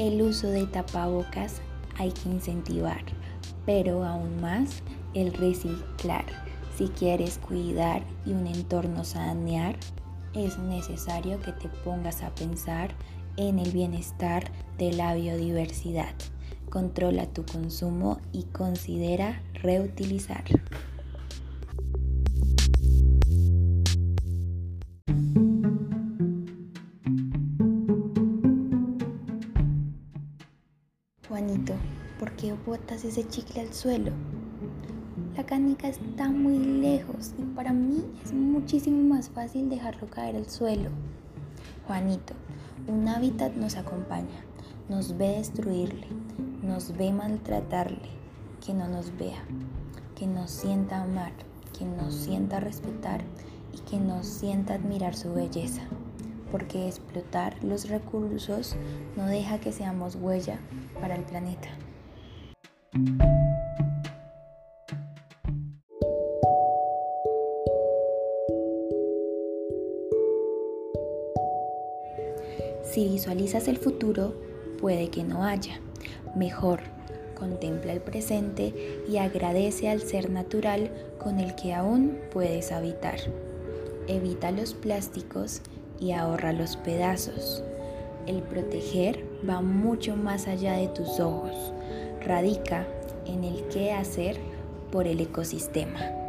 El uso de tapabocas hay que incentivar, pero aún más el reciclar. Si quieres cuidar y un entorno sanear, es necesario que te pongas a pensar en el bienestar de la biodiversidad. Controla tu consumo y considera reutilizar. Juanito, ¿por qué botas ese chicle al suelo? La canica está muy lejos y para mí es muchísimo más fácil dejarlo caer al suelo. Juanito, un hábitat nos acompaña, nos ve destruirle, nos ve maltratarle, que no nos vea, que nos sienta amar, que nos sienta respetar y que nos sienta admirar su belleza. Porque explotar los recursos no deja que seamos huella para el planeta. Si visualizas el futuro, puede que no haya. Mejor, contempla el presente y agradece al ser natural con el que aún puedes habitar. Evita los plásticos y ahorra los pedazos. El proteger va mucho más allá de tus ojos. Radica en el qué hacer por el ecosistema.